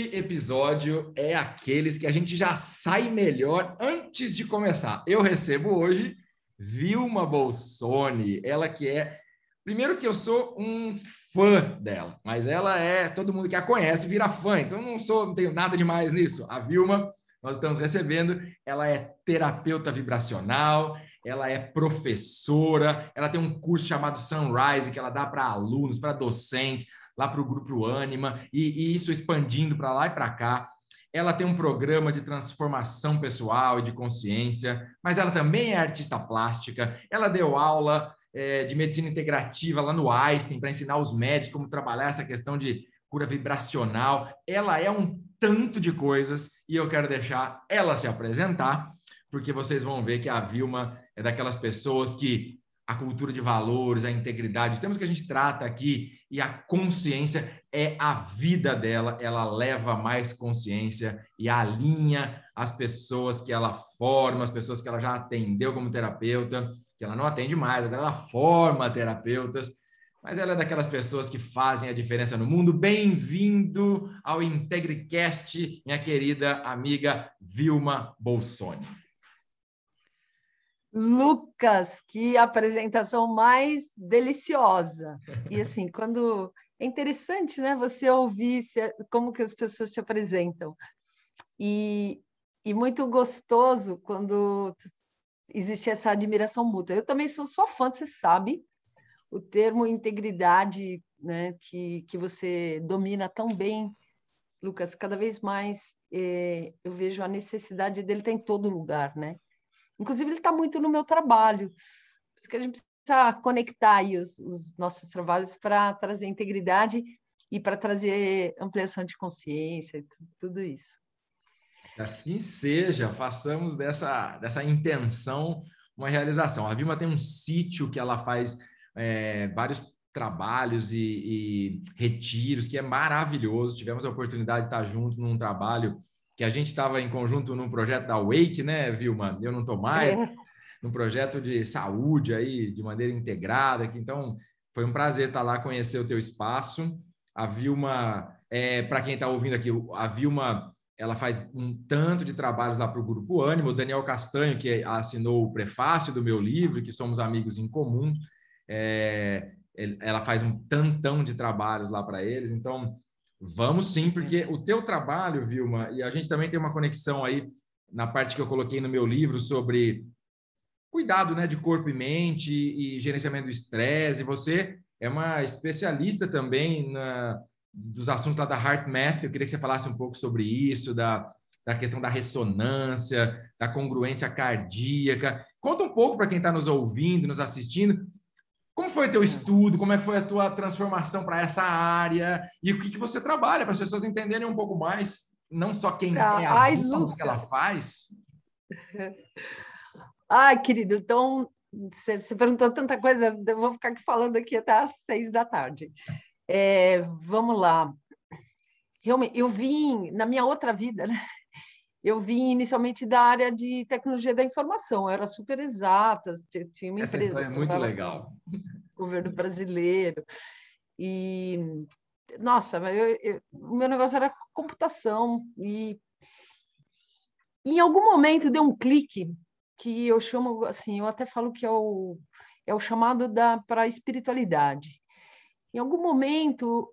Este episódio é aqueles que a gente já sai melhor antes de começar. Eu recebo hoje Vilma Bolsoni, ela que é. Primeiro que eu sou um fã dela, mas ela é. Todo mundo que a conhece vira fã, então não sou, não tenho nada demais nisso. A Vilma, nós estamos recebendo, ela é terapeuta vibracional, ela é professora, ela tem um curso chamado Sunrise que ela dá para alunos, para docentes lá para o grupo Anima, e, e isso expandindo para lá e para cá. Ela tem um programa de transformação pessoal e de consciência, mas ela também é artista plástica. Ela deu aula é, de medicina integrativa lá no Einstein para ensinar os médicos como trabalhar essa questão de cura vibracional. Ela é um tanto de coisas e eu quero deixar ela se apresentar, porque vocês vão ver que a Vilma é daquelas pessoas que a cultura de valores, a integridade, os temas que a gente trata aqui e a consciência é a vida dela, ela leva mais consciência e alinha as pessoas que ela forma, as pessoas que ela já atendeu como terapeuta, que ela não atende mais, agora ela forma terapeutas, mas ela é daquelas pessoas que fazem a diferença no mundo. Bem-vindo ao IntegriCast, minha querida amiga Vilma Bolsoni. Lucas, que apresentação mais deliciosa. E assim, quando é interessante, né, você ouvir se, como que as pessoas te apresentam. E, e muito gostoso quando existe essa admiração mútua. Eu também sou sua fã, você sabe. O termo integridade, né, que, que você domina tão bem, Lucas, cada vez mais é, eu vejo a necessidade dele estar em todo lugar, né? Inclusive, ele está muito no meu trabalho. Por isso que a gente precisa conectar os, os nossos trabalhos para trazer integridade e para trazer ampliação de consciência, tudo isso. Assim seja, façamos dessa, dessa intenção uma realização. A Vilma tem um sítio que ela faz é, vários trabalhos e, e, retiros, que é maravilhoso. Tivemos a oportunidade de estar junto num trabalho que a gente estava em conjunto num projeto da Wake, né, Vilma? Eu não estou mais. É. Num projeto de saúde aí, de maneira integrada. Que, então, foi um prazer estar lá, conhecer o teu espaço. A Vilma, é, para quem está ouvindo aqui, a Vilma ela faz um tanto de trabalhos lá para o Grupo Ânimo. O Daniel Castanho, que assinou o prefácio do meu livro, que somos amigos em comum, é, ela faz um tantão de trabalhos lá para eles. Então, Vamos sim, porque o teu trabalho, Vilma, e a gente também tem uma conexão aí na parte que eu coloquei no meu livro sobre cuidado né, de corpo e mente e gerenciamento do estresse. Você é uma especialista também na, dos assuntos lá da Heart Math. Eu queria que você falasse um pouco sobre isso, da, da questão da ressonância, da congruência cardíaca. Conta um pouco para quem está nos ouvindo, nos assistindo, como foi o teu estudo? Como é que foi a tua transformação para essa área? E o que, que você trabalha para as pessoas entenderem um pouco mais, não só quem ah, é a ai, Luca. que ela faz? Ai, querido, então você, você, perguntou tanta coisa, eu vou ficar aqui falando aqui até às seis da tarde. É, vamos lá. Realmente, eu vim na minha outra vida, né? Eu vim inicialmente da área de tecnologia da informação, eu era super exata, tinha uma Essa empresa. História é muito legal. Governo brasileiro. E, nossa, eu, eu, o meu negócio era computação. E em algum momento deu um clique que eu chamo, assim, eu até falo que é o, é o chamado para a espiritualidade em algum momento,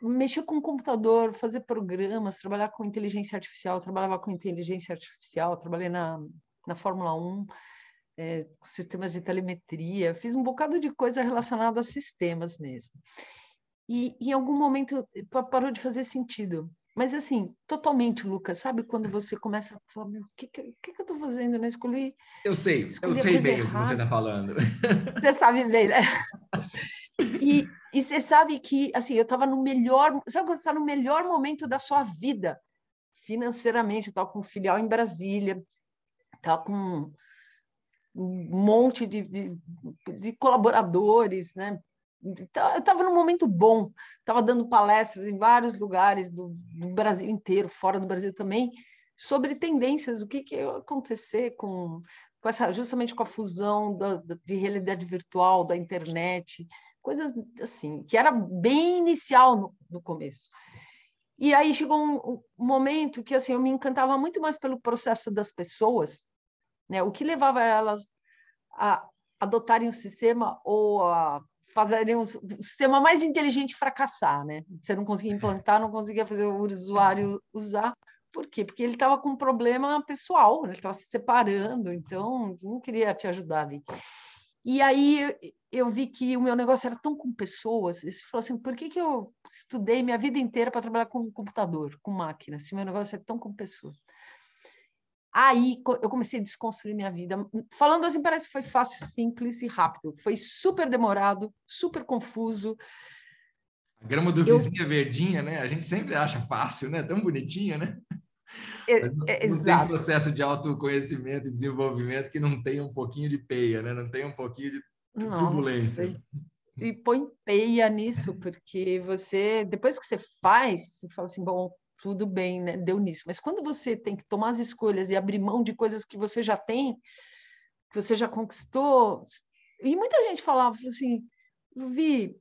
mexer com o computador, fazer programas, trabalhar com inteligência artificial, trabalhava com inteligência artificial, trabalhei na, na Fórmula 1, é, sistemas de telemetria, fiz um bocado de coisa relacionada a sistemas mesmo. E em algum momento parou de fazer sentido. Mas assim, totalmente, Lucas, sabe quando você começa a falar, meu, o que, que, que, eu estou fazendo? Né? Escolhi. Eu sei, eu sei bem o que você está falando. Você sabe bem, né? E, e você sabe que, assim, eu estava no melhor... Sabe quando você está no melhor momento da sua vida? Financeiramente, eu estava com um filial em Brasília, estava com um monte de, de, de colaboradores, né? Então, eu estava num momento bom, estava dando palestras em vários lugares do, do, Brasil inteiro, fora do Brasil também, sobre tendências, o que, que ia acontecer com, com essa, justamente com a fusão da, de realidade virtual, da internet, coisas assim, que era bem inicial no, no começo. E aí chegou um, um, momento que assim eu me encantava muito mais pelo processo das pessoas, né? O que levava elas a adotarem o sistema ou a fazerem um sistema mais inteligente fracassar, né? Você não conseguia implantar, não conseguia fazer o usuário usar. Por quê? Porque ele estava com um problema pessoal, né? ele estava se separando, então não queria te ajudar ali. E aí eu vi que o meu negócio era tão com pessoas. Ele falou assim: por que, que eu estudei minha vida inteira para trabalhar com computador, com máquina, se meu negócio é tão com pessoas? Aí eu comecei a desconstruir minha vida. Falando assim, parece que foi fácil, simples e rápido. Foi super demorado, super confuso. A grama do eu... vizinho é verdinha, né? A gente sempre acha fácil, né? Tão bonitinha, né? É, não, é, não tem processo de autoconhecimento e desenvolvimento que não tenha um pouquinho de peia, né? Não tem um pouquinho de turbulência. Nossa, e põe peia nisso, porque você, depois que você faz, você fala assim, bom, tudo bem, né? deu nisso. Mas quando você tem que tomar as escolhas e abrir mão de coisas que você já tem, que você já conquistou, e muita gente falava assim, Vi,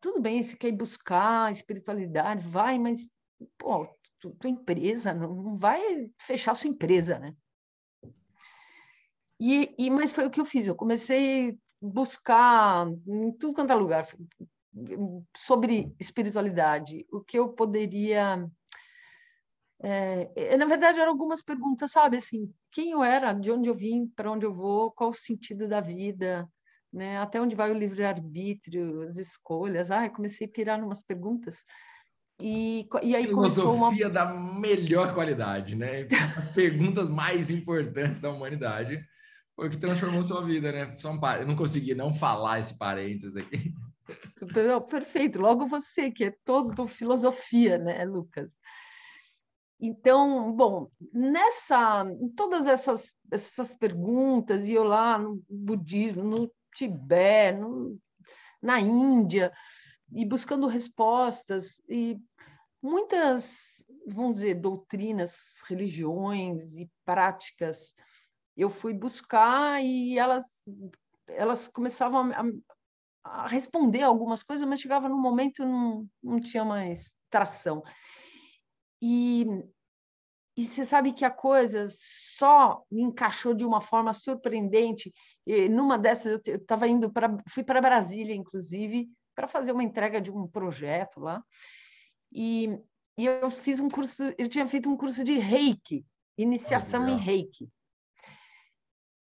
tudo bem, você quer ir buscar espiritualidade, vai, mas, pô, tua empresa não, vai fechar sua empresa, né? E, e, mas foi o que eu fiz. Eu comecei a buscar em tudo quanto é lugar sobre espiritualidade, o que eu poderia é, na verdade, eram algumas perguntas, sabe? Assim, quem eu era, de onde eu vim, para onde eu vou, qual o sentido da vida, né? Até onde vai o livre-arbítrio, as escolhas. Ah, comecei a pirar umas perguntas. E, e aí começou uma... da melhor qualidade, né? As perguntas mais importantes da humanidade foi o que transformou sua vida, né? Só um par... Eu não consegui não falar esse parênteses aqui. Perfeito. Logo você, que é todo filosofia, né, Lucas? Então, bom, nessa, todas essas, essas perguntas, e eu lá no budismo, no Tibete, no, na Índia, e buscando respostas, e muitas, vamos dizer, doutrinas, religiões e práticas, eu fui buscar e elas, elas começavam a, a responder algumas coisas, mas chegava num momento não, não tinha mais tração. E, e você sabe que a coisa só me encaixou de uma forma surpreendente. E numa dessas, eu estava indo para. Fui para Brasília, inclusive, para fazer uma entrega de um projeto lá. E, e eu fiz um curso, eu tinha feito um curso de reiki, iniciação oh, em reiki.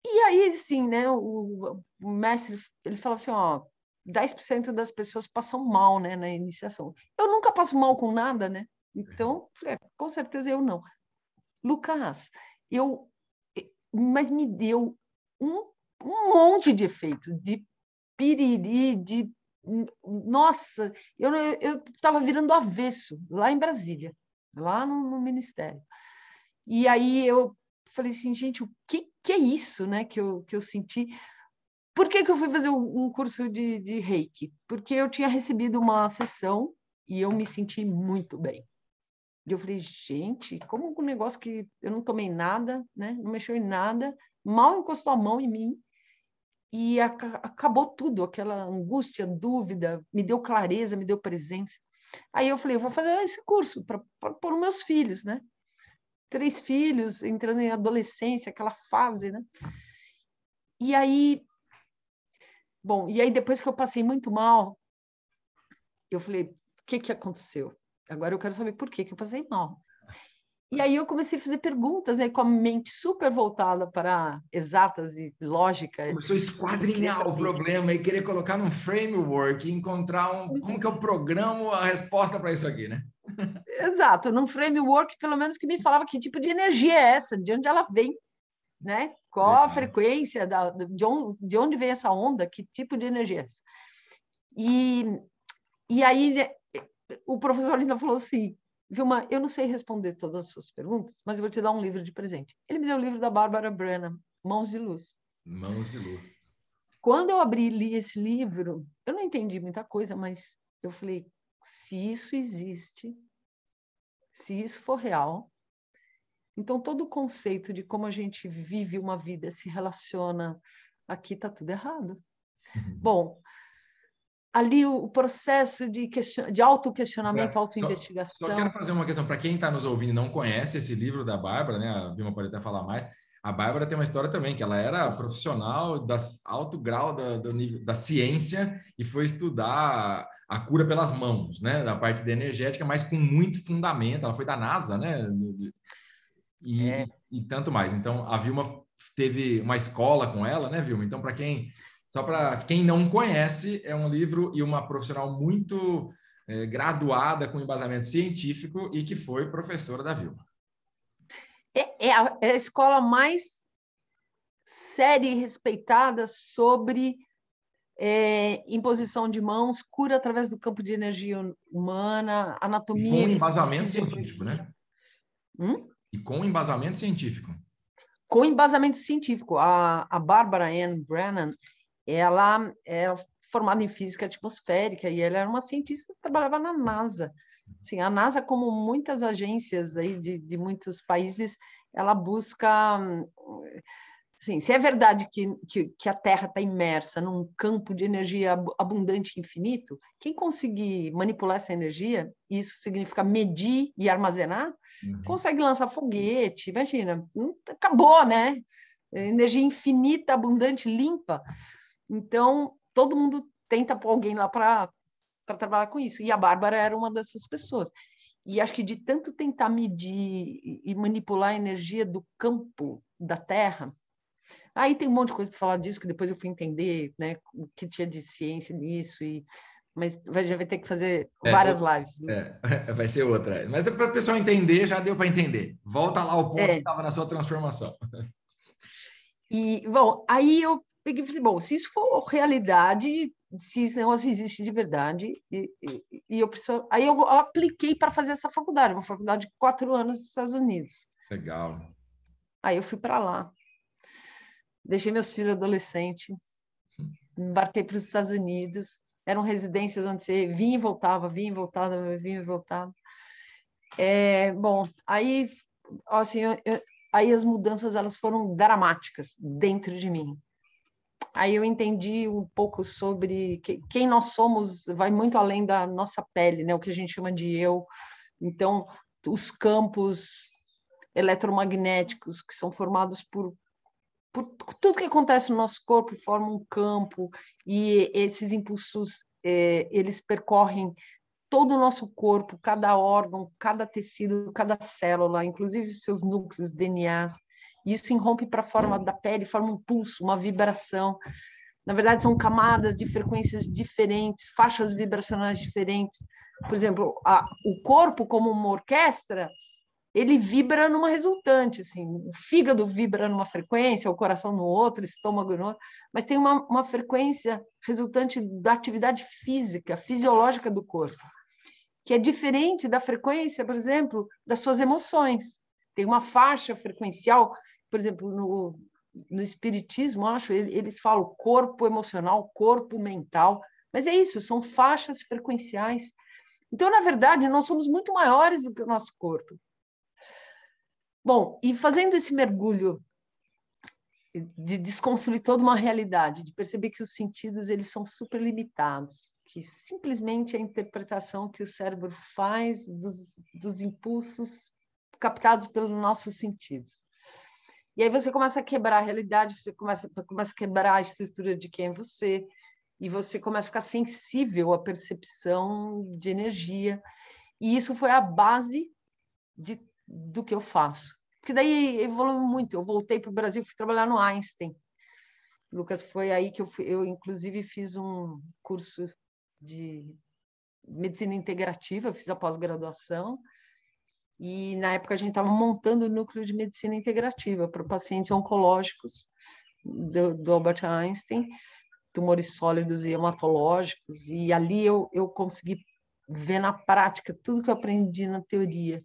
E aí, sim, né, o, o mestre, ele falou assim, ó, 10% das pessoas passam mal, né, na iniciação. Eu nunca passo mal com nada, né? Então, falei, é, com certeza eu não. Lucas, eu. Mas me deu um, um monte de efeito, de piriri, de. Nossa, eu estava virando avesso lá em Brasília, lá no, no, Ministério. E aí eu falei assim, gente, o que, que é isso né, que, eu, que eu senti? Por que, que eu fui fazer um curso de, de reiki? Porque eu tinha recebido uma sessão e eu me senti muito bem. E eu falei, gente, como um negócio que eu não tomei nada, né? Não mexeu em nada, mal encostou a mão em mim e ac acabou tudo, aquela angústia, dúvida, me deu clareza, me deu presença. Aí eu falei, eu vou fazer esse curso para pôr meus filhos, né? Três filhos, entrando em adolescência, aquela fase, né? E aí, bom, e aí depois que eu passei muito mal, eu falei, o que que aconteceu? Agora eu quero saber por que, que eu passei mal. E aí eu comecei a fazer perguntas, né, com a mente super voltada para exatas e lógica. Começou a esquadrinhar o problema e querer colocar num framework e encontrar um, como que eu programo a resposta para isso aqui, né? Exato, num framework pelo menos que me falava que tipo de energia é essa, de onde ela vem, né? Qual a frequência, da, de, onde, de onde vem essa onda, que tipo de energia é essa. E, e aí né, o professor ainda falou assim, Vilma, eu não sei responder todas as suas perguntas, mas eu vou te dar um livro de presente. Ele me deu o livro da Bárbara Branham, Mãos de Luz. Mãos de Luz. Quando eu abri e li esse livro, eu não entendi muita coisa, mas eu falei, se isso existe, se isso for real, então todo o conceito de como a gente vive uma vida, se relaciona, aqui está tudo errado. Uhum. Bom, ali o, processo de, question... de auto-questionamento, auto-investigação. Só, só quero fazer uma questão para quem está nos ouvindo e não conhece esse livro da Bárbara, né? A Vilma pode até falar mais. A Bárbara tem uma história também, que ela era profissional das alto grau da, da, da ciência e foi estudar a cura pelas mãos, né? Da parte da energética, mas com muito fundamento. Ela foi da NASA, né? E, é. e tanto mais. Então, a Vilma teve uma escola com ela, né, Vilma? Então, para quem só para quem não conhece, é um livro e uma profissional muito é, graduada com embasamento científico e que foi professora da Vilma. É, é, a, é a escola mais séria e respeitada sobre é, imposição de mãos, cura através do campo de energia humana, anatomia. E com embasamento científico, né? Hum? E com embasamento científico. Com embasamento científico. A, a Barbara Ann Brennan, ela é formada em física atmosférica e ela era uma cientista que trabalhava na NASA. Assim, a NASA, como muitas agências aí de, de muitos países, ela busca Assim, se é verdade que, que, que a Terra está imersa num campo de energia abundante e infinito, quem conseguir manipular essa energia, isso significa medir e armazenar, uhum. consegue lançar foguete, imagina, hum, acabou, né? Energia infinita, abundante, limpa. Então, todo mundo tenta pôr alguém lá para trabalhar com isso. E a Bárbara era uma dessas pessoas. E acho que de tanto tentar medir e manipular a energia do campo da Terra, aí tem um monte de coisa para falar disso que depois eu fui entender, né, o que tinha de ciência nisso e mas já vai ter que fazer é, várias lives. É, vai ser outra. Mas para o pessoal entender, já deu para entender. Volta lá ao ponto é. que estava na sua transformação. E, bom, aí eu bom, se isso for realidade, se esse negócio existe de verdade, e, e, e eu preciso... Aí eu, eu apliquei para fazer essa faculdade, uma faculdade de quatro anos nos Estados Unidos. Legal. Aí eu fui para lá. Deixei meus filhos adolescentes, embarquei para os Estados Unidos. Eram residências onde você vinha e voltava, vinha e voltava, vinha e voltava. É, bom, aí, assim, eu, eu, aí as mudanças elas foram dramáticas dentro de mim. Aí eu entendi um pouco sobre que, quem nós somos, vai muito além da nossa pele, né? O que a gente chama de eu. Então, os campos eletromagnéticos que são formados por, por tudo que acontece no nosso corpo forma um campo e esses impulsos é, eles percorrem todo o nosso corpo, cada órgão, cada tecido, cada célula, inclusive seus núcleos, DNAs. Isso irrompe para a forma da pele, forma um pulso, uma vibração. Na verdade, são camadas de frequências diferentes, faixas vibracionais diferentes. Por exemplo, a, o corpo, como uma orquestra, ele vibra numa resultante, assim, o fígado vibra numa frequência, o coração no outro, o estômago no outro, mas tem uma, uma frequência resultante da atividade física, fisiológica do corpo, que é diferente da frequência, por exemplo, das suas emoções. Tem uma faixa frequencial por exemplo, no, no espiritismo, acho, eles falam corpo emocional, corpo mental, mas é isso, são faixas frequenciais. Então, na verdade, nós somos muito maiores do que o nosso corpo. Bom, e fazendo esse mergulho de desconstruir toda uma realidade, de perceber que os sentidos eles são super limitados, que simplesmente a interpretação que o cérebro faz dos, dos impulsos captados pelos nossos sentidos. E aí você começa a quebrar a realidade, você começa, começa a quebrar a estrutura de quem é você, e você começa a ficar sensível à percepção de energia. E isso foi a base de, do que eu faço. Porque daí evoluiu muito. Eu voltei para o Brasil, fui trabalhar no Einstein. Lucas, foi aí que eu, fui, eu inclusive fiz um curso de medicina integrativa, fiz a pós-graduação, e na época a gente estava montando o núcleo de medicina integrativa para pacientes oncológicos do, do Albert Einstein. tumores sólidos e hematológicos, e ali eu, eu consegui ver na prática tudo que eu aprendi na teoria.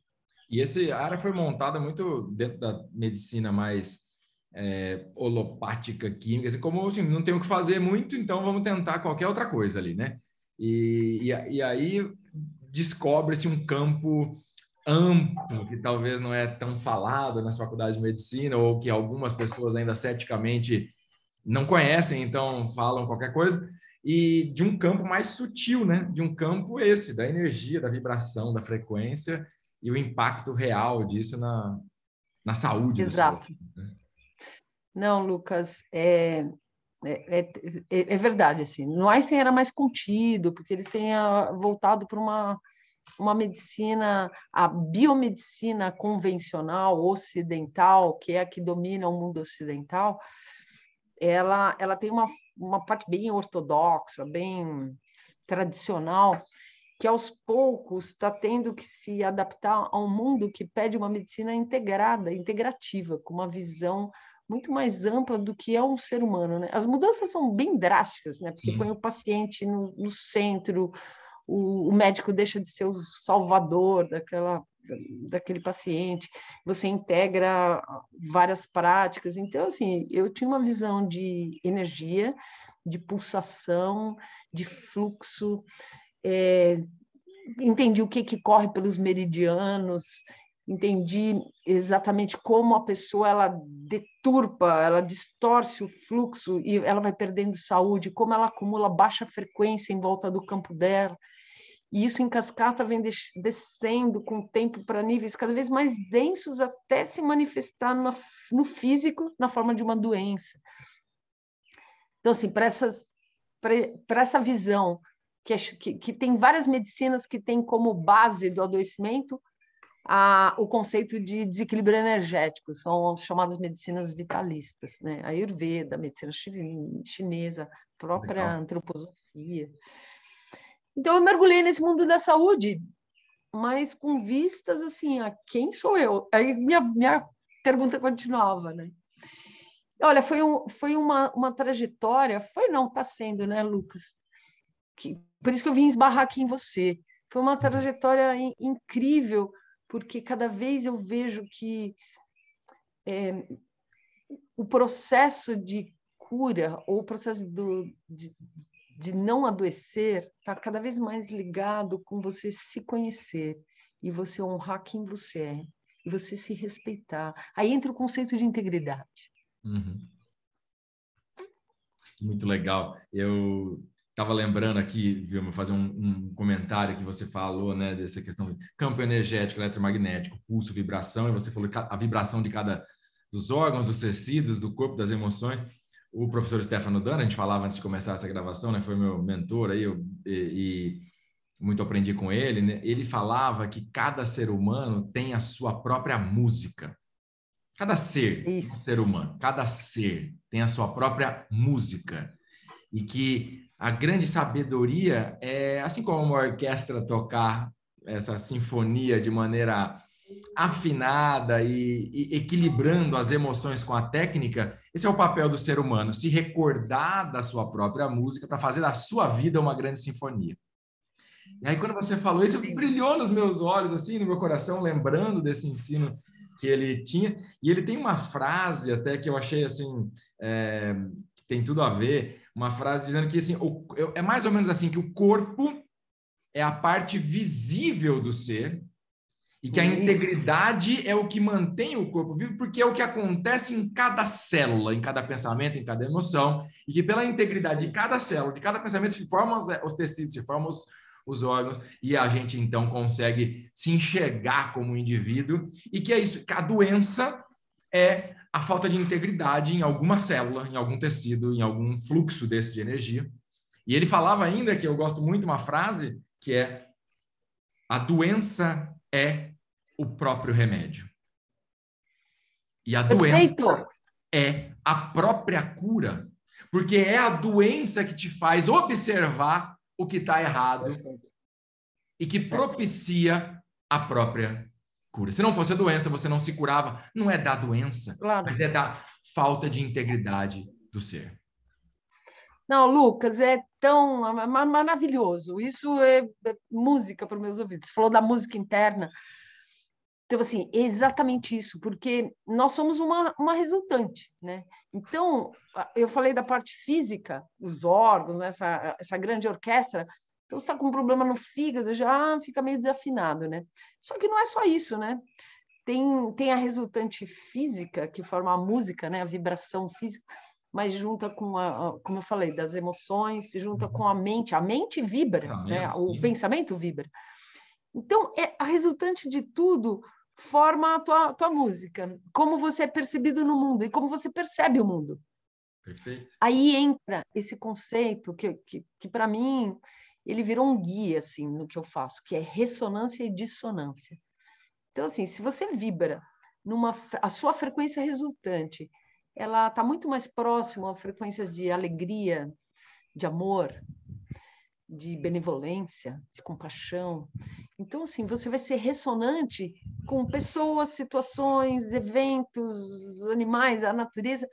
E essa área foi montada muito dentro da medicina mais é, holopática, química, assim, como assim, não tem o que fazer muito, então vamos tentar qualquer outra coisa ali, né? E, e, e aí descobre-se um campo amplo, que talvez não é tão falado nas faculdades de medicina, ou que algumas pessoas ainda ceticamente não conhecem, então falam qualquer coisa, e de um campo mais sutil, né? De um campo esse, da energia, da vibração, da frequência e o impacto real disso na, na saúde. Exato. Né? Não, Lucas, é, é, é, é, verdade, assim, no Einstein era mais contido, porque eles têm voltado para uma, uma medicina, a biomedicina convencional, ocidental, que é a que domina o mundo ocidental, ela, ela tem uma, uma parte bem ortodoxa, bem tradicional, que aos poucos está tendo que se adaptar a um mundo que pede uma medicina integrada, integrativa, com uma visão muito mais ampla do que é um ser humano. Né? As mudanças são bem drásticas, né? porque Sim. põe o paciente no, no centro, o, o, médico deixa de ser o salvador daquela, daquele paciente, você integra várias práticas. Então, assim, eu tinha uma visão de energia, de pulsação, de fluxo, é, entendi o que, que corre pelos meridianos, entendi exatamente como a pessoa ela deturpa, ela distorce o fluxo e ela vai perdendo saúde, como ela acumula baixa frequência em volta do campo dela. E isso em cascata vem descendo com o tempo para níveis cada vez mais densos até se manifestar no, no físico na forma de uma doença. Então, assim, para essa visão, que, é, que, que tem várias medicinas que têm como base do adoecimento a, o conceito de desequilíbrio energético, são chamadas medicinas vitalistas, né? A Ayurveda, a medicina chinesa, própria Legal. antroposofia. Então eu mergulhei nesse mundo da saúde, mas com vistas assim, a quem sou eu? Aí minha, minha pergunta continuava, né? Olha, foi, um, foi uma, uma trajetória, foi não, está sendo, né, Lucas? Que, por isso que eu vim esbarrar aqui em você. Foi uma uhum. trajetória in, incrível, porque cada vez eu vejo que é, o processo de cura ou o processo do, de, de não adoecer está cada vez mais ligado com você se conhecer e você honrar quem você é e você se respeitar. Aí entra o conceito de integridade. Uhum. Muito legal. Eu estava lembrando aqui, viu, fazer um, um, comentário que você falou, né, dessa questão de campo energético, eletromagnético, pulso, vibração, e você falou a vibração de cada dos órgãos, dos tecidos, do corpo, das emoções. O professor Stefano Dana, a gente falava antes de começar essa gravação, né, foi meu mentor aí, eu, e, e muito aprendi com ele, né? Ele falava que cada ser humano tem a sua própria música. Cada ser, ser humano, cada ser tem a sua própria música. E que a grande sabedoria é, assim como uma orquestra tocar essa sinfonia de maneira afinada e, e, equilibrando as emoções com a técnica, esse é o papel do ser humano, se recordar da sua própria música para fazer da sua vida uma grande sinfonia. E aí, quando você falou isso, brilhou nos meus olhos, assim, no meu coração, lembrando desse ensino que ele tinha. E ele tem uma frase até que eu achei, assim, é, que tem tudo a ver, uma frase dizendo que assim, o, é mais ou menos assim que o corpo é a parte visível do ser e que a integridade é o que mantém o corpo vivo, porque é o que acontece em cada célula, em cada pensamento, em cada emoção, e que pela integridade de cada célula, de cada pensamento, se formam os, os tecidos, se formam os, os órgãos, e a gente então consegue se enxergar como indivíduo, e que é isso, que a doença é a falta de integridade em alguma célula, em algum tecido, em algum fluxo desse de energia. E ele falava ainda, que eu gosto muito, uma frase que é: a doença é o próprio remédio. E a Perfeito. doença é a própria cura, porque é a doença que te faz observar o que está errado e que propicia a própria cura. Se não fosse a doença, você não se curava. Não é da doença, claro. mas é da falta de integridade do ser. Não, Lucas, é tão maravilhoso. Isso é, é música para os meus ouvidos. Você falou da música interna. Então, assim, é exatamente isso, porque nós somos uma, uma resultante, né? Então, eu falei da parte física, os órgãos, né? essa, essa grande orquestra, então, você está com um problema no fígado, já fica meio desafinado, né? Só que não é só isso, né? Tem, tem a resultante física, que forma a música, né? A vibração física, mas junta com, a, como eu falei, das emoções, se junta com a mente. A mente vibra, né? o pensamento vibra. Então, é, a resultante de tudo forma a tua, tua música, como você é percebido no mundo e como você percebe o mundo. Perfeito. Aí entra esse conceito que, que, que para mim, ele virou um guia assim no que eu faço, que é ressonância e dissonância. Então, assim, se você vibra numa a sua frequência resultante ela está muito mais próxima a frequências de alegria, de amor, de benevolência, de compaixão. Então, assim, você vai ser ressonante com pessoas, situações, eventos, animais, a natureza,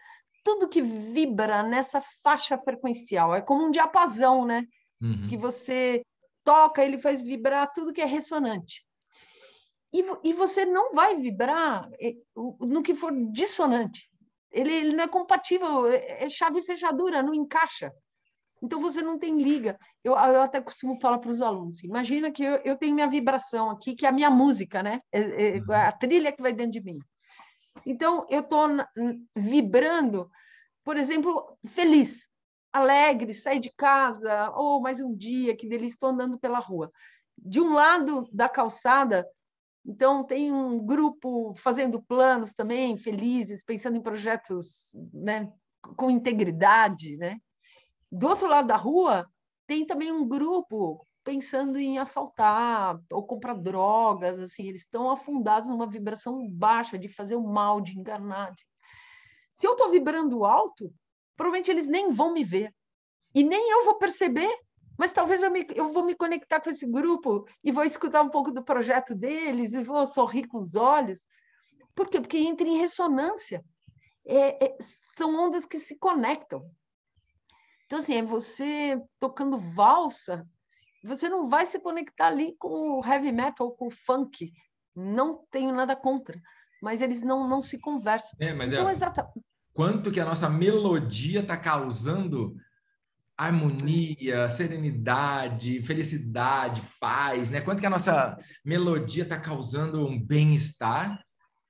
tudo que vibra nessa faixa frequencial. É como um diapasão, né? Uhum. Que você toca, ele faz vibrar tudo que é ressonante. E, e você não vai vibrar eh, no que for dissonante ele, ele não é compatível, é, é chave e fechadura, não encaixa. Então você não tem liga. Eu, eu até costumo falar para os alunos: imagina que eu, eu, tenho minha vibração aqui, que é a minha música, né? É, é uhum. a trilha que vai dentro de mim. Então eu estou vibrando, por exemplo, feliz, alegre, sair de casa, ou oh, mais um dia, que delícia, estou andando pela rua. De um lado da calçada então, tem um grupo fazendo planos também, felizes, pensando em projetos né, com integridade. Né? Do outro lado da rua, tem também um grupo pensando em assaltar ou comprar drogas. assim Eles estão afundados numa vibração baixa de fazer o mal, de enganar. Se eu estou vibrando alto, provavelmente eles nem vão me ver. E nem eu vou perceber mas talvez eu, me, eu vou me conectar com esse grupo e vou escutar um pouco do projeto deles e vou sorrir com os olhos. Por quê? Porque entra em ressonância. É, é, são ondas que se conectam. Então, assim, é você tocando valsa, você não vai se conectar ali com o heavy metal, com o funk. Não tenho nada contra. Mas eles não, não se conversam. É, mas então, é... exata... Quanto que a nossa melodia está causando harmonia, serenidade, felicidade, paz, né? Quanto que a nossa melodia está causando um bem-estar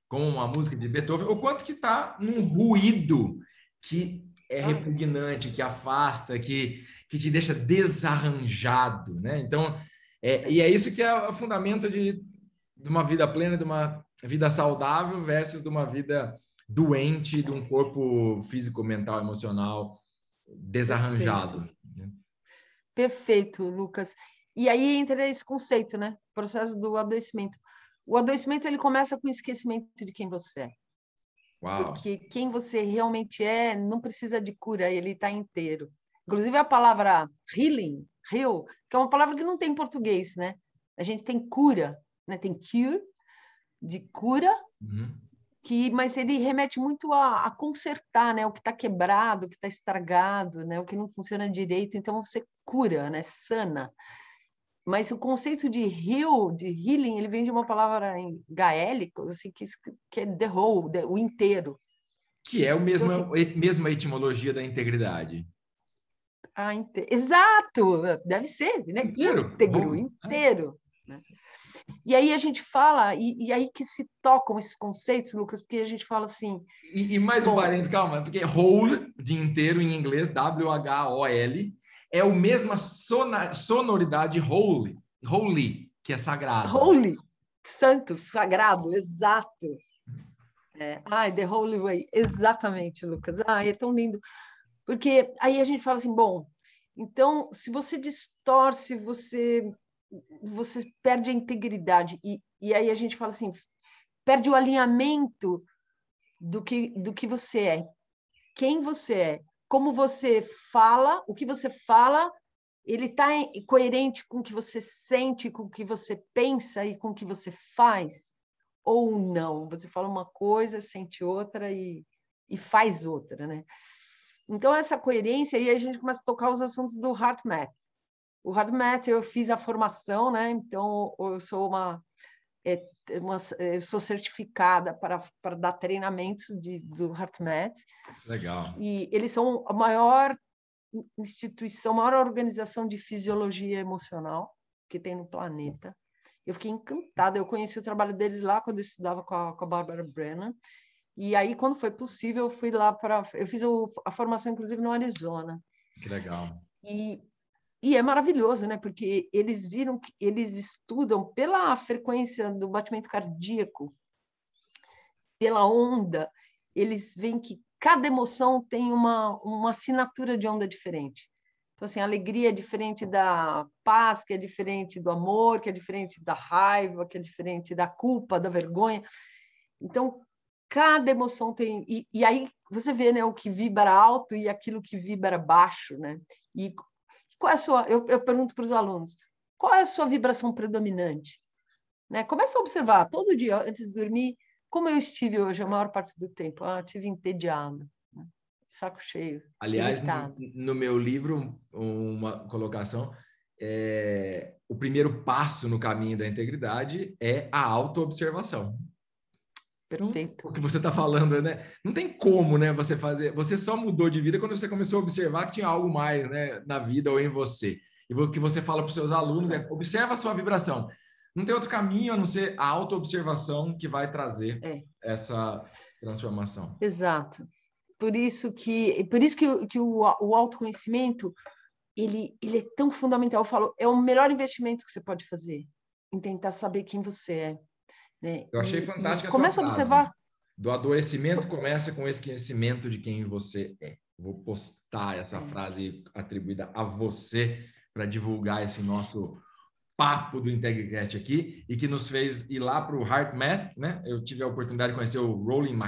com a música de Beethoven, ou quanto que está num ruído que é repugnante, que afasta, que, que te deixa desarranjado, né? Então, é, e é isso que é o fundamento de, de uma vida plena, de uma vida saudável versus de uma vida doente, de um corpo físico, mental, emocional desarranjado. Perfeito. Né? Perfeito, Lucas. E aí entra esse conceito, né? Processo do adoecimento. O adoecimento ele começa com o esquecimento de quem você é. Uau. Porque quem você realmente é não precisa de cura, ele está inteiro. Inclusive a palavra healing, heal, que é uma palavra que não tem em português, né? A gente tem cura, né? Tem cure, de cura, uhum que mas ele remete muito a, a consertar né o que está quebrado o que está estragado né o que não funciona direito então você cura né sana mas o conceito de heal de healing ele vem de uma palavra em gaélico assim que, que é the whole the, o inteiro. Que é o mesmo então, assim, mesma etimologia da integridade. Ah, inte... exato! Deve ser né? Inteiro? íntegro inteiro né? E aí a gente fala, e, e, aí que se tocam esses conceitos, Lucas, porque a gente fala assim. E, e mais bom, um parênteses, calma, porque whole, de inteiro em inglês, W-H-O-L, é o mesma sonoridade holy, holy, que é sagrado. Holy, santo, sagrado, exato. É, ai, the holy way, exatamente, Lucas. Ai, é tão lindo. Porque aí a gente fala assim, bom, então, se você distorce, você você perde a integridade. E, e aí a gente fala assim, perde o alinhamento do que, do que você é. Quem você é. Como você fala, o que você fala, ele está coerente com o que você sente, com o que você pensa e com o que você faz? Ou não? Você fala uma coisa, sente outra e, e faz outra, né? Então, essa coerência, aí a gente começa a tocar os assuntos do HeartMath. O HeartMath, eu fiz a formação, né? Então, eu sou uma, é, uma eu sou certificada para, para dar treinamentos de, do HeartMath. Legal. E eles são a maior instituição, a maior organização de fisiologia emocional que tem no planeta. Eu fiquei encantada. Eu conheci o trabalho deles lá quando eu estudava com a, com a Barbara Brennan. E aí, quando foi possível, eu fui lá para. Eu fiz o, a formação, inclusive, no Arizona. Que legal. E, e é maravilhoso, né? Porque eles viram que eles estudam pela frequência do batimento cardíaco, pela onda, eles veem que cada emoção tem uma, uma assinatura de onda diferente. Então, assim, a alegria é diferente da paz, que é diferente do amor, que é diferente da raiva, que é diferente da culpa, da vergonha. Então, cada emoção tem. E, e aí você vê né, o que vibra alto e aquilo que vibra baixo. Né? E qual é a sua. Eu, eu pergunto para os alunos: qual é a sua vibração predominante? Né? Começa a observar todo dia, antes de dormir, como eu estive hoje a maior parte do tempo. Ah, estive entediado saco cheio. Aliás, no, no, meu livro, uma colocação, é, o primeiro passo no caminho da integridade é a autoobservação. Perfeito. O que você está falando, né? Não tem como, né? Você fazer. Você só mudou de vida quando você começou a observar que tinha algo mais, né, na vida ou em você. E o que você fala para os seus alunos é: observa a sua vibração. Não tem outro caminho a não ser a autoobservação que vai trazer é. essa transformação. Exato. Por isso que, por isso que, que o, o autoconhecimento ele, ele é tão fundamental. Eu falo, é o melhor investimento que você pode fazer em tentar saber quem você é. Né? Eu achei fantástico. Começa a observar. Do adoecimento começa com o esquecimento de quem você é. Vou postar essa é. frase atribuída a você para divulgar esse nosso papo do IntegriCast aqui e que nos fez ir lá para o Heart Math, né? Eu tive a oportunidade de conhecer o Rolling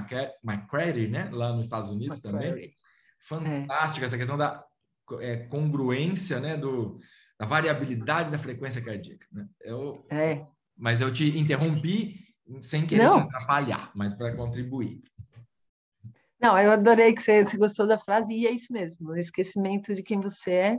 McCready, né? Lá nos Estados Unidos também. Fantástico é. essa questão da é, congruência, né? Do, da variabilidade da frequência cardíaca. Né? Eu, é. Mas eu te interrompi sem querer Não. atrapalhar, mas para contribuir. Não, eu adorei que você, você, gostou da frase, e é isso mesmo, o esquecimento de quem você é,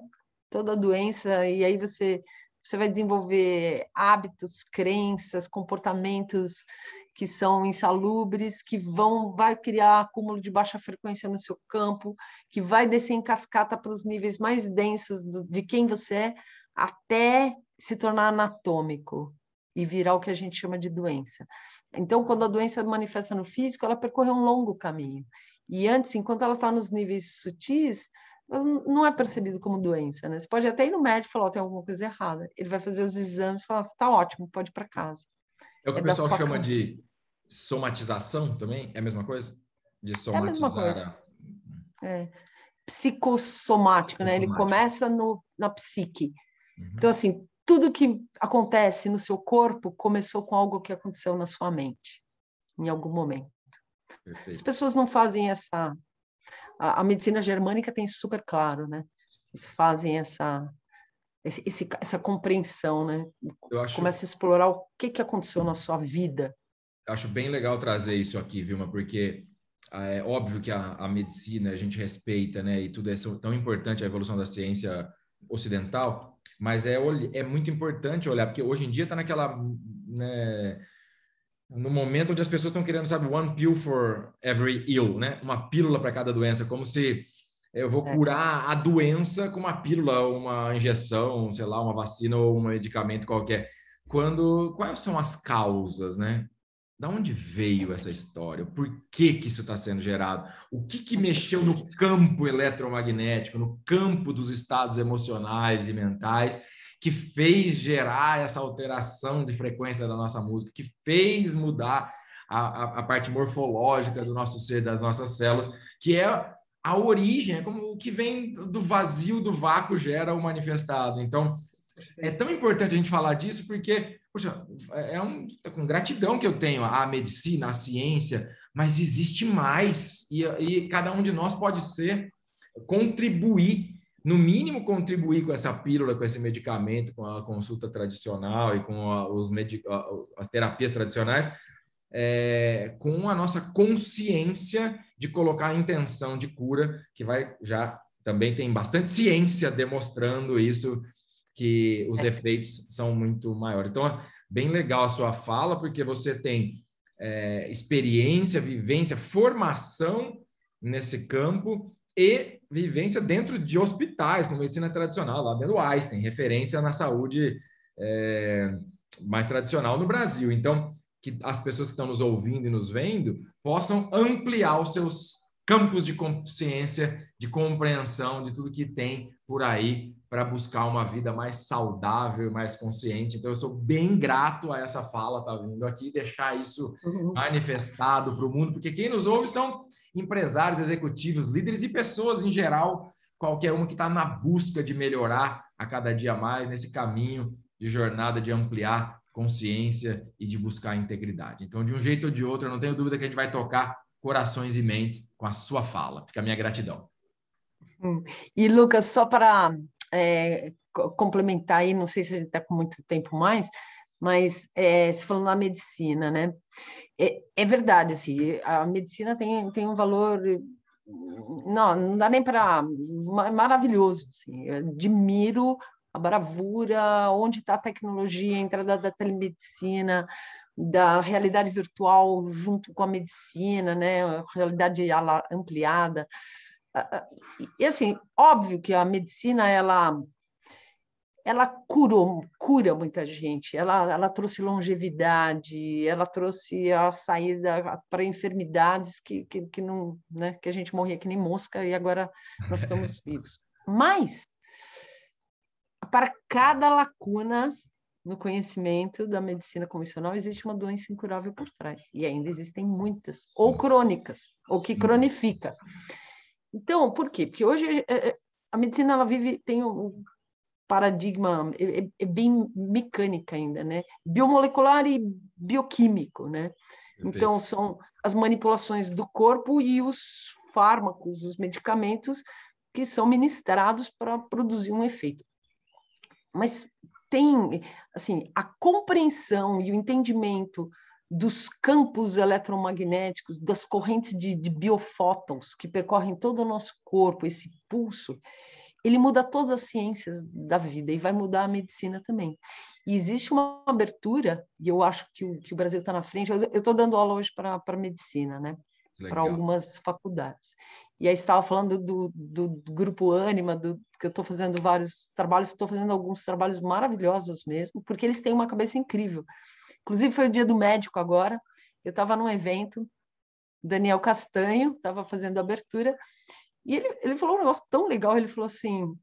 toda doença, e aí você você vai desenvolver hábitos, crenças, comportamentos que são insalubres, que vão vai criar acúmulo de baixa frequência no seu campo, que vai descer em cascata para os níveis mais densos do, de quem você é, até se tornar anatômico e virar o que a gente chama de doença. Então, quando a doença manifesta no físico, ela percorre um longo caminho. E antes, enquanto ela está nos níveis sutis, mas não é percebido como doença, né? Você pode até ir no médico e falar, oh, tem alguma coisa errada. Ele vai fazer os exames e falar, está ótimo, pode ir para casa. É o que é o pessoal chama de somatização também? É a mesma coisa? De somatizar. É a mesma coisa. A... É. Psicossomático, né? Ele começa no, na psique. Uhum. Então, assim, tudo que acontece no seu corpo começou com algo que aconteceu na sua mente, em algum momento. Perfeito. As pessoas não fazem essa a, a, medicina germânica tem super claro, né? Eles fazem essa esse, esse, essa compreensão, né? Acho... Começa a explorar o que, que aconteceu na sua vida. Acho bem legal trazer isso aqui, Vilma, porque ah, é óbvio que a, a medicina a gente respeita, né? E tudo é tão importante a evolução da ciência ocidental, mas é, é muito importante olhar, porque hoje em dia está naquela né, no momento onde as pessoas estão querendo, sabe, one pill for every ill, né? Uma pílula para cada doença, como se eu vou é. curar a doença com uma pílula, uma injeção, sei lá, uma vacina ou um medicamento qualquer. Quando quais são as causas, né? Da onde veio essa história? Por que que isso está sendo gerado? O que que mexeu no campo eletromagnético, no campo dos estados emocionais e mentais que fez gerar essa alteração de frequência da nossa música, que fez mudar a, a, a parte morfológica do nosso ser, das nossas células, que é a origem, é como o que vem do vazio, do vácuo gera o manifestado. Então, é tão importante a gente falar disso porque, poxa, é, um, é com gratidão que eu tenho à medicina, à ciência, mas existe mais. E, e cada um de nós pode ser, contribuir no mínimo, contribuir com essa pílula, com esse medicamento, com a consulta tradicional e com a, os as terapias tradicionais, é, com a nossa consciência de colocar a intenção de cura, que vai já também tem bastante ciência demonstrando isso, que os é. efeitos são muito maiores. Então, bem legal a sua fala, porque você tem é, experiência, vivência, formação nesse campo e vivência dentro de hospitais, com medicina tradicional, lá dentro do Einstein, referência na saúde é, mais tradicional no Brasil. Então, que as pessoas que estão nos ouvindo e nos vendo possam ampliar os seus campos de consciência, de compreensão de tudo que tem por aí para buscar uma vida mais saudável, mais consciente. Então, eu sou bem grato a essa fala, tá vindo aqui, deixar isso uhum. manifestado para o mundo, porque quem nos ouve são empresários, executivos, líderes e pessoas em geral, qualquer uma que está na busca de melhorar a cada dia mais nesse caminho de jornada de ampliar consciência e de buscar integridade. Então, de um jeito ou de outro, eu não tenho dúvida que a gente vai tocar corações e mentes com a sua fala. Fica a minha gratidão. Hum. E, Lucas, só para é, complementar aí, não sei se a gente está com muito tempo mais, mas é, se falando na medicina, né? É, é, verdade, assim, a medicina tem, tem um valor não, não dá nem para maravilhoso, assim. Admiro a bravura, onde está a tecnologia, a entrada da telemedicina, da realidade virtual junto com a medicina, né, a realidade ampliada. E assim, óbvio que a medicina ela ela curou, cura muita gente, ela, ela trouxe longevidade, ela trouxe a saída para enfermidades que, que, que, não, né, que a gente morria que nem mosca e agora nós estamos vivos. Mas para cada lacuna no conhecimento da medicina convencional existe uma doença incurável por trás e ainda existem muitas ou crônicas ou que Sim. cronifica. Então, por quê? Porque hoje é, é, a medicina ela vive tem um paradigma é, é, é bem mecânica ainda, né? Biomolecular e bioquímico, né? Perfeito. Então são as manipulações do corpo e os fármacos, os medicamentos que são ministrados para produzir um efeito mas tem assim a compreensão e o entendimento dos campos eletromagnéticos, das correntes de, de biofótons que percorrem todo o nosso corpo, esse pulso, ele muda todas as ciências da vida e vai mudar a medicina também. E existe uma abertura, e eu acho que o, que o Brasil está na frente. Eu estou dando aula hoje para medicina, né? Para algumas faculdades. E aí estava falando do, do, do grupo Anima, do, que eu estou fazendo vários trabalhos, estou fazendo alguns trabalhos maravilhosos mesmo, porque eles têm uma cabeça incrível. Inclusive foi o dia do médico agora, eu estava num evento, Daniel Castanho estava fazendo a abertura, e ele, ele falou um negócio tão legal, ele falou assim,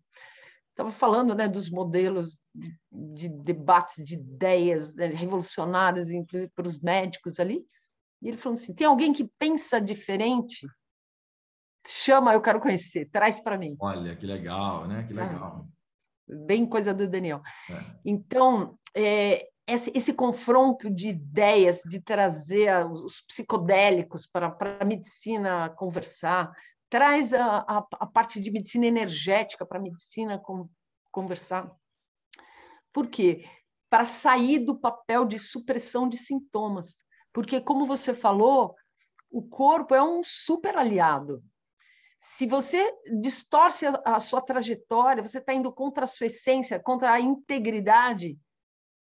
estava falando né, dos modelos de, de debates, de ideias né, revolucionárias, inclusive para os médicos ali, e ele falou assim, tem alguém que pensa diferente? Chama, eu quero conhecer, traz para mim. Olha, que legal, né? Que legal. Ah, bem coisa do Daniel. É. Então, é, esse, esse, confronto de ideias, de trazer os psicodélicos para, para a medicina conversar, traz a, a, a parte de medicina energética para a medicina com, conversar. Por quê? Para sair do papel de supressão de sintomas. Porque, como você falou, o corpo é um super aliado se você distorce a, a sua trajetória, você está indo contra a sua essência, contra a integridade.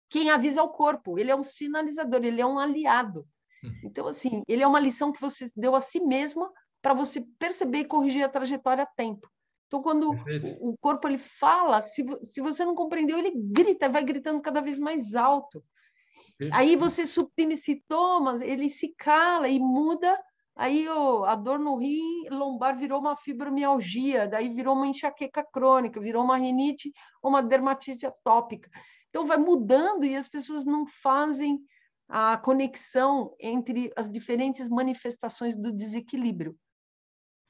Quem avisa é o corpo, ele é um sinalizador, ele é um aliado. Uhum. Então, assim, ele é uma lição que você deu a si mesma para você perceber e corrigir a trajetória a tempo. Então, quando o, o corpo ele fala, se, se você não compreendeu, ele grita, vai gritando cada vez mais alto. Perfeito. Aí você suprime sintomas, ele se cala e muda Aí a dor no rim lombar virou uma fibromialgia, daí virou uma enxaqueca crônica, virou uma rinite uma dermatite atópica. Então vai mudando e as pessoas não fazem a conexão entre as diferentes manifestações do desequilíbrio.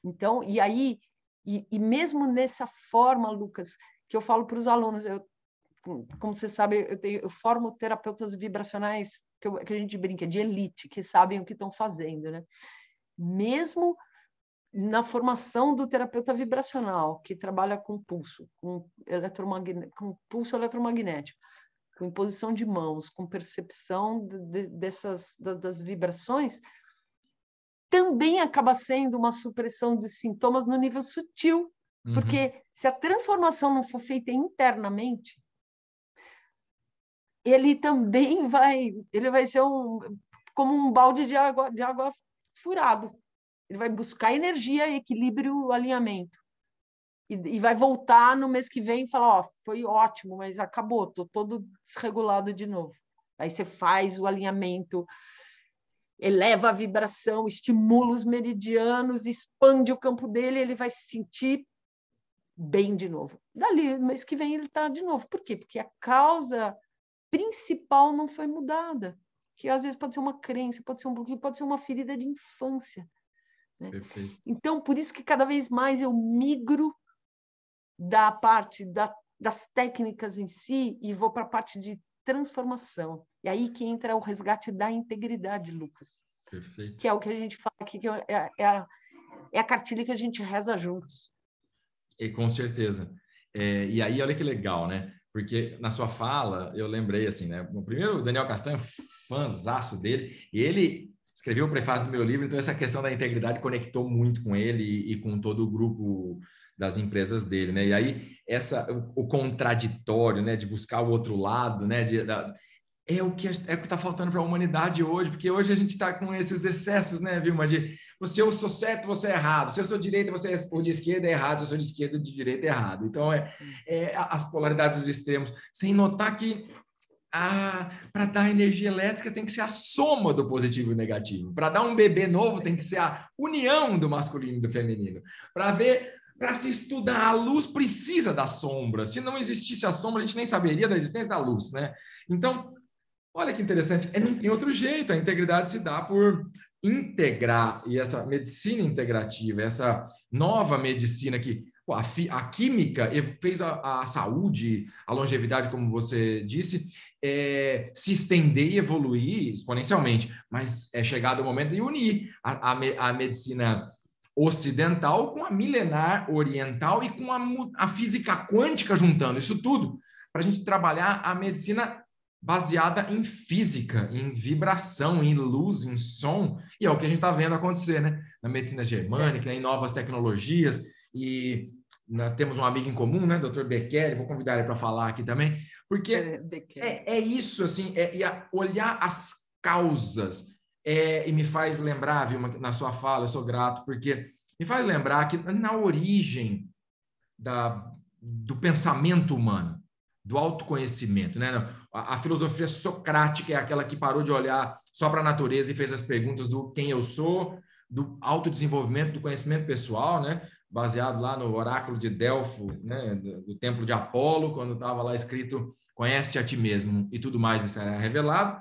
Então, e aí, e, e mesmo nessa forma, Lucas, que eu falo para os alunos, eu, como você sabe, eu, tenho, eu formo terapeutas vibracionais que, eu, que a gente brinca de elite, que sabem o que estão fazendo, né? Mesmo na formação do terapeuta vibracional, que trabalha com pulso, com, com pulso eletromagnético. com imposição de mãos, com percepção de, de, dessas das, das vibrações, também acaba sendo uma supressão de sintomas no nível sutil, uhum. porque se a transformação não for feita internamente, ele também vai, ele vai ser um como um balde de água de água furado. Ele vai buscar energia, equilíbrio, alinhamento. E, e vai voltar no mês que vem e falar, ó, foi ótimo, mas acabou, tô todo desregulado de novo. Aí você faz o alinhamento, eleva a vibração, estimula os meridianos, expande o campo dele, ele vai se sentir bem de novo. Dali, mês que vem ele está de novo. Por quê? Porque a causa principal não foi mudada. Que às vezes pode ser uma crença, pode ser um bloqueio, pode ser uma ferida de infância. Né? Então, por isso que cada vez mais eu migro da parte da, das técnicas em si e vou para a parte de transformação. E aí que entra o resgate da integridade, Lucas. Perfeito. Que é o que a gente fala aqui, que é, é, a, é a cartilha que a gente reza juntos. E, com certeza. É, e aí, olha que legal, né? Porque na sua fala, eu lembrei assim, né? O primeiro, o Daniel Castanho, fãzaço dele, e ele escreveu o prefácio do meu livro, então essa questão da integridade conectou muito com ele e, e com todo o grupo das empresas dele, né? E aí essa o, o contraditório, né, de buscar o outro lado, né, de, da, é o que é o que está faltando para a humanidade hoje, porque hoje a gente está com esses excessos, né, Vilma? De você eu sou certo, você é errado. Se eu sou direita, você é ou de esquerda é errado. Se eu sou de esquerda, de direita é errado. Então é, é as polaridades dos extremos, sem notar que para dar energia elétrica tem que ser a soma do positivo e negativo. Para dar um bebê novo tem que ser a união do masculino e do feminino. Para ver para se estudar a luz precisa da sombra. Se não existisse a sombra, a gente nem saberia da existência da luz, né? Então, olha que interessante, é, não tem outro jeito. A integridade se dá por integrar e essa medicina integrativa, essa nova medicina que pô, a, a, química fez a, a, saúde, a longevidade, como você disse, é, se estender e evoluir exponencialmente, mas é chegado o momento de unir a, a, a medicina ocidental com a milenar oriental e com a, a física quântica juntando isso tudo para a gente trabalhar a medicina baseada em física, em vibração, em luz, em som, e é o que a gente está vendo acontecer, né? Na medicina germânica, em novas tecnologias, e temos um amigo em comum, né, Dr. Becker, vou convidar ele para falar aqui também, porque é, é, é isso, assim, é, é olhar as causas, é, e me faz lembrar, viu, na sua fala, eu sou grato, porque me faz lembrar que na origem da, do pensamento humano, do autoconhecimento, né? A, a, filosofia socrática é aquela que parou de olhar só para a natureza e fez as perguntas do quem eu sou, do autodesenvolvimento, do conhecimento pessoal, né? Baseado lá no oráculo de Delfo, né? Do, do templo de Apolo, quando estava lá escrito conhece-te a ti mesmo e tudo mais isso era revelado.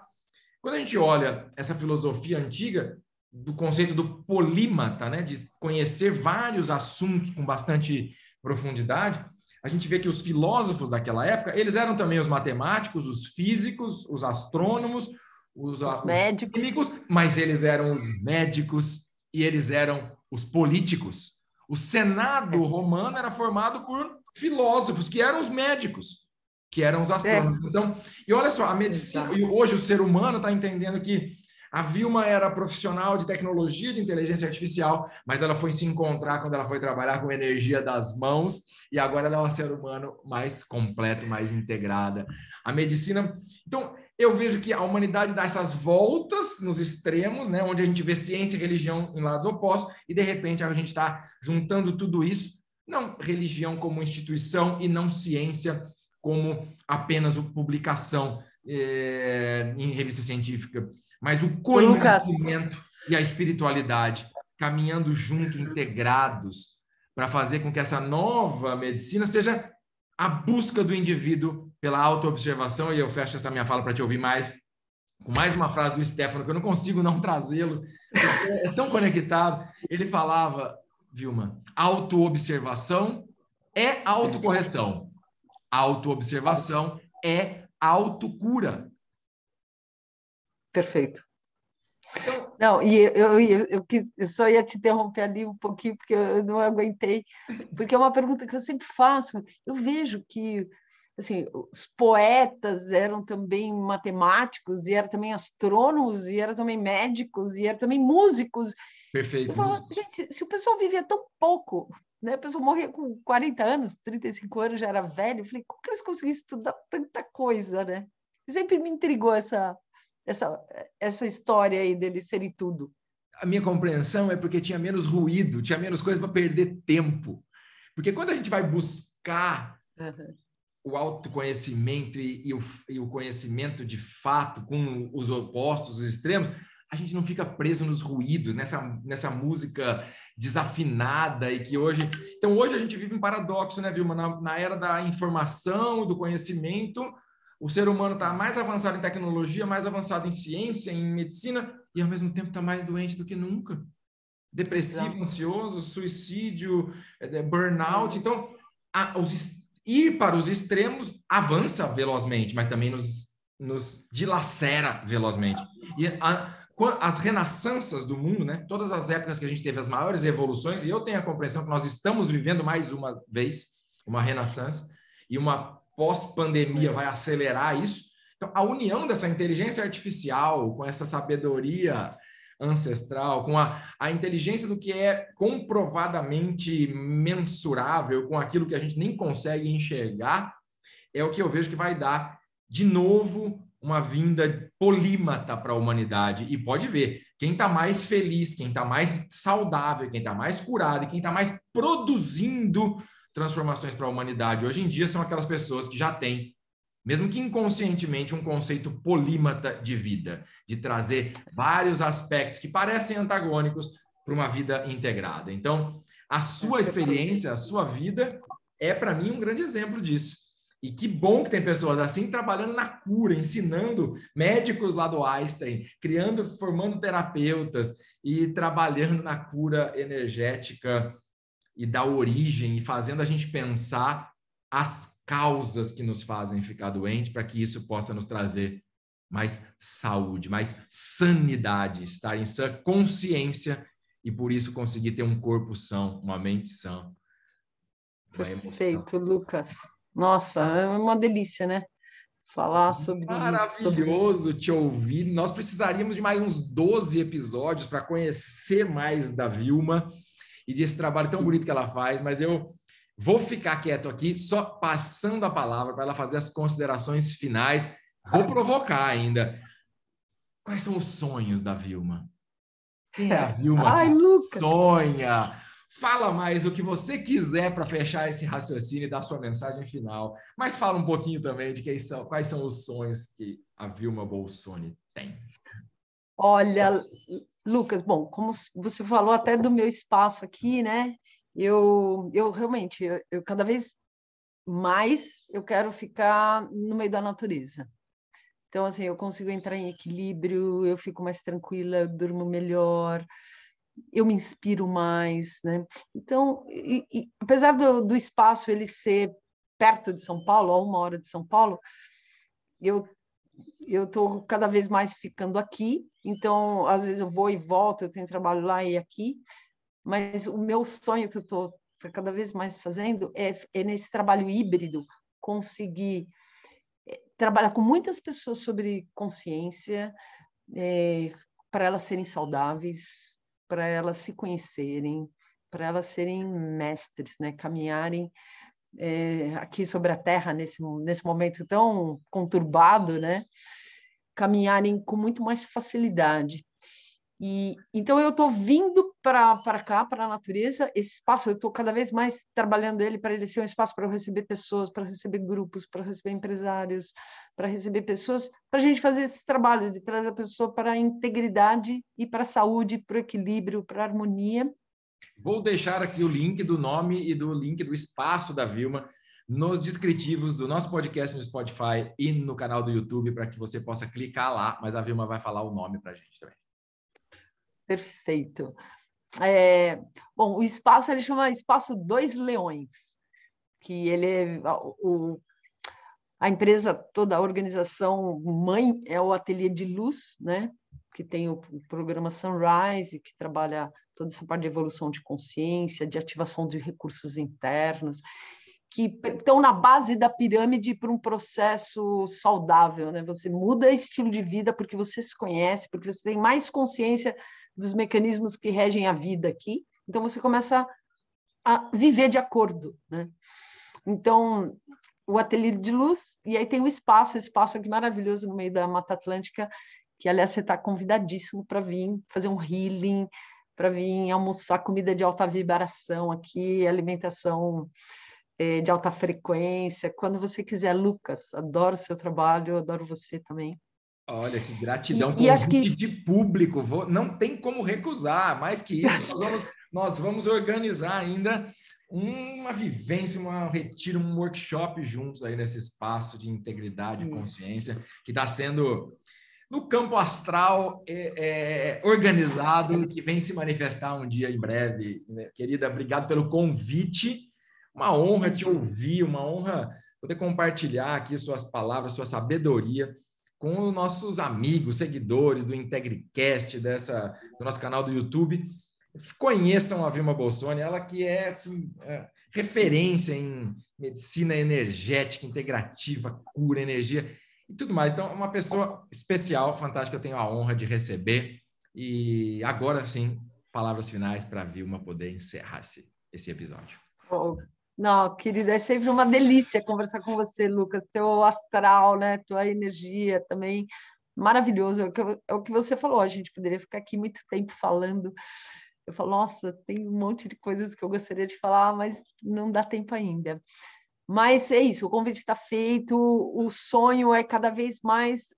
Quando a gente olha essa filosofia antiga, do conceito do polímata, né, de conhecer vários assuntos com bastante profundidade, a gente vê que os filósofos daquela época, eles eram também os matemáticos, os físicos, os astrônomos, os, os médicos, químicos, mas eles eram os médicos e eles eram os políticos. O Senado é. romano era formado por filósofos que eram os médicos que eram os astrônomos. É. Então, e olha só, a medicina, e hoje o ser humano está entendendo que a Vilma era profissional de tecnologia de inteligência artificial, mas ela foi se encontrar quando ela foi trabalhar com energia das mãos e agora ela é um ser humano mais completo, mais integrada. A medicina. Então, eu vejo que a humanidade dá essas voltas nos extremos, né, onde a gente vê ciência e religião em lados opostos, e de repente a gente está juntando tudo isso, não religião como instituição e não ciência como apenas publicação é, em revista científica, mas o conhecimento e a espiritualidade caminhando junto, integrados, para fazer com que essa nova medicina seja a busca do indivíduo pela autoobservação. E eu fecho essa minha fala para te ouvir mais com mais uma frase do Stefano, que eu não consigo não trazê-lo, é tão conectado. Ele falava, Vilma, autoobservação é autocorreção. Autoobservação é autocura. Perfeito. Então, não, e eu, eu, eu, quis, eu só ia te interromper ali um pouquinho, porque eu não aguentei, porque é uma pergunta que eu sempre faço. Eu vejo que assim, os poetas eram também matemáticos, e eram também astrônomos, e eram também médicos, e eram também músicos. Perfeito. Eu falava, gente, se o pessoal vivia tão pouco, né? A pessoa morria com 40 anos, 35 anos, já era velho. Eu falei, como que eles conseguiram estudar tanta coisa, né? sempre me intrigou essa, essa, essa história aí deles serem tudo. A minha compreensão é porque tinha menos ruído, tinha menos coisa para perder tempo. Porque quando a gente vai buscar uhum. o autoconhecimento e, e, o, e o conhecimento de fato com os opostos, os extremos, a gente não fica preso nos ruídos, nessa, nessa música desafinada e que hoje. Então, hoje a gente vive um paradoxo, né, Vilma? Na, na era da informação, do conhecimento, o ser humano está mais avançado em tecnologia, mais avançado em ciência, em medicina, e ao mesmo tempo está mais doente do que nunca. Depressivo, Exato. ansioso, suicídio, é, burnout. Então, a, os, ir para os extremos avança velozmente, mas também nos, nos dilacera velozmente. E a, as renascenças do mundo, né? Todas as épocas que a gente teve as maiores evoluções, e eu tenho a compreensão que nós estamos vivendo mais uma vez uma renascença e uma pós-pandemia vai acelerar isso. Então, a união dessa inteligência artificial com essa sabedoria ancestral, com a, a inteligência do que é comprovadamente mensurável com aquilo que a gente nem consegue enxergar, é o que eu vejo que vai dar de novo uma vinda polímata para a humanidade. E pode ver, quem está mais feliz, quem está mais saudável, quem está mais curado, quem está mais produzindo transformações para a humanidade hoje em dia são aquelas pessoas que já têm, mesmo que inconscientemente, um conceito polímata de vida, de trazer vários aspectos que parecem antagônicos para uma vida integrada. Então, a sua experiência, a sua vida é para mim um grande exemplo disso. E que bom que tem pessoas assim trabalhando na cura, ensinando médicos lá do Einstein, criando, formando terapeutas e trabalhando na cura energética e da origem e fazendo a gente pensar as causas que nos fazem ficar doente para que isso possa nos trazer mais saúde, mais sanidade, estar em sã consciência e por isso conseguir ter um corpo são, uma mente sã, uma Perfeito, emoção. Perfeito, Lucas. Nossa, é uma delícia, né? Falar sobre Maravilhoso sobre... te ouvir. Nós precisaríamos de mais uns 12 episódios para conhecer mais da Vilma e desse trabalho tão bonito que ela faz, mas eu vou ficar quieto aqui, só passando a palavra para ela fazer as considerações finais. Vou provocar ainda. Quais são os sonhos da Vilma? Quem é a Vilma? Ai, Lucas! Sonha! Fala mais o que você quiser para fechar esse raciocínio e dar sua mensagem final. Mas fala um pouquinho também de quem são, quais são os sonhos que a Vilma Bolsoni tem. Olha, Lucas, bom, como você falou até do meu espaço aqui, né? Eu, eu realmente, eu, eu cada vez mais eu quero ficar no meio da natureza. Então, assim, eu consigo entrar em equilíbrio, eu fico mais tranquila, eu durmo melhor, eu me inspiro mais, né? Então, e, e, apesar do, do espaço ele ser perto de São Paulo, a uma hora de São Paulo, eu eu estou cada vez mais ficando aqui, então às vezes eu vou e volto, eu tenho trabalho lá e aqui, mas o meu sonho que eu estou cada vez mais fazendo é, é nesse trabalho híbrido conseguir é, trabalhar com muitas pessoas sobre consciência é, para elas serem saudáveis, para elas se conhecerem, para elas serem mestres, né? caminharem é, aqui sobre a Terra nesse, nesse momento tão conturbado, né? caminharem com muito mais facilidade. E então eu estou vindo para cá, para a natureza, esse espaço, eu estou cada vez mais trabalhando ele para ele ser um espaço para receber pessoas, para receber grupos, para receber empresários, para receber pessoas, para a gente fazer esse trabalho de trazer a pessoa para a integridade e para a saúde, para o equilíbrio, para a harmonia. Vou deixar aqui o link do nome e do link do espaço da Vilma nos descritivos do nosso podcast no Spotify e no canal do YouTube para que você possa clicar lá, mas a Vilma vai falar o nome para a gente também. Perfeito. É, bom, o espaço ele chama Espaço Dois Leões, que ele é o, a empresa toda, a organização mãe é o Ateliê de Luz, né? Que tem o, programa Sunrise, que trabalha toda essa parte de evolução de consciência, de ativação de recursos internos. que estão na base da pirâmide para um processo saudável, né? Você muda estilo de vida porque você se conhece, porque você tem mais consciência dos mecanismos que regem a vida aqui. Então você começa a viver de acordo, né? Então, o ateliê de luz, e aí tem o espaço, esse espaço aqui maravilhoso no meio da Mata Atlântica, que aliás você está convidadíssimo para vir fazer um healing, para vir almoçar comida de alta vibração aqui, alimentação é, de alta frequência, quando você quiser. Lucas, adoro o seu trabalho, adoro você também. Olha, que gratidão. E, e acho que de público, vou, não tem como recusar. Mais que isso, nós vamos, nós vamos organizar ainda uma vivência, um retiro, um workshop juntos aí nesse espaço de integridade e consciência que está sendo no campo astral é, é, organizado que vem se manifestar um dia em breve. Né? Querida, obrigado pelo convite. Uma honra te ouvir, uma honra poder compartilhar aqui suas palavras, sua sabedoria com os nossos amigos, seguidores do IntegriCast, dessa, do nosso canal do YouTube. Conheçam a Vilma Bolsoni, ela que é, assim, é, referência em medicina energética, integrativa, cura, energia e tudo mais. Então, é uma pessoa especial, fantástica, eu tenho a honra de receber. E agora sim, palavras finais para a Vilma poder encerrar esse, esse episódio. Oh, não, querida, é sempre uma delícia conversar com você, Lucas. Teu astral, né? Tua energia também maravilhoso. É o, que, é o que você falou. A gente poderia ficar aqui muito tempo falando. Eu falo, nossa, tem um monte de coisas que eu gostaria de falar, mas não dá tempo ainda. Mas é isso, o convite está feito, o sonho é cada vez mais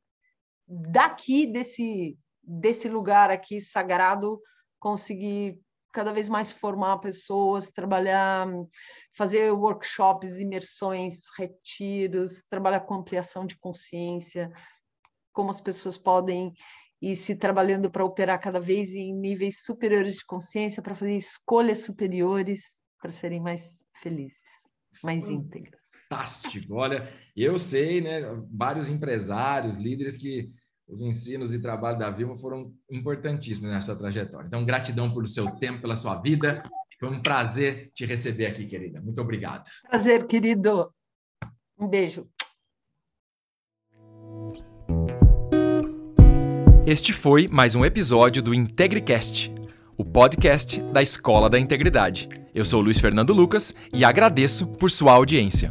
daqui desse desse lugar aqui sagrado conseguir cada vez mais formar pessoas, trabalhar, fazer workshops, imersões, retiros, trabalhar com ampliação de consciência, como as pessoas podem ir se trabalhando para operar cada vez em níveis superiores de consciência, para fazer escolhas superiores, para serem mais felizes, mais íntegras. Fantástico. Olha, eu sei, né, vários empresários, líderes que os ensinos e trabalho da Vilma foram importantíssimos na sua trajetória. Então, gratidão pelo seu tempo, pela sua vida. Foi um prazer te receber aqui, querida. Muito obrigado. Prazer, querido. Um beijo. Este foi mais um episódio do IntegriCast, o podcast da Escola da Integridade. Eu sou Luiz Fernando Lucas e agradeço por sua audiência.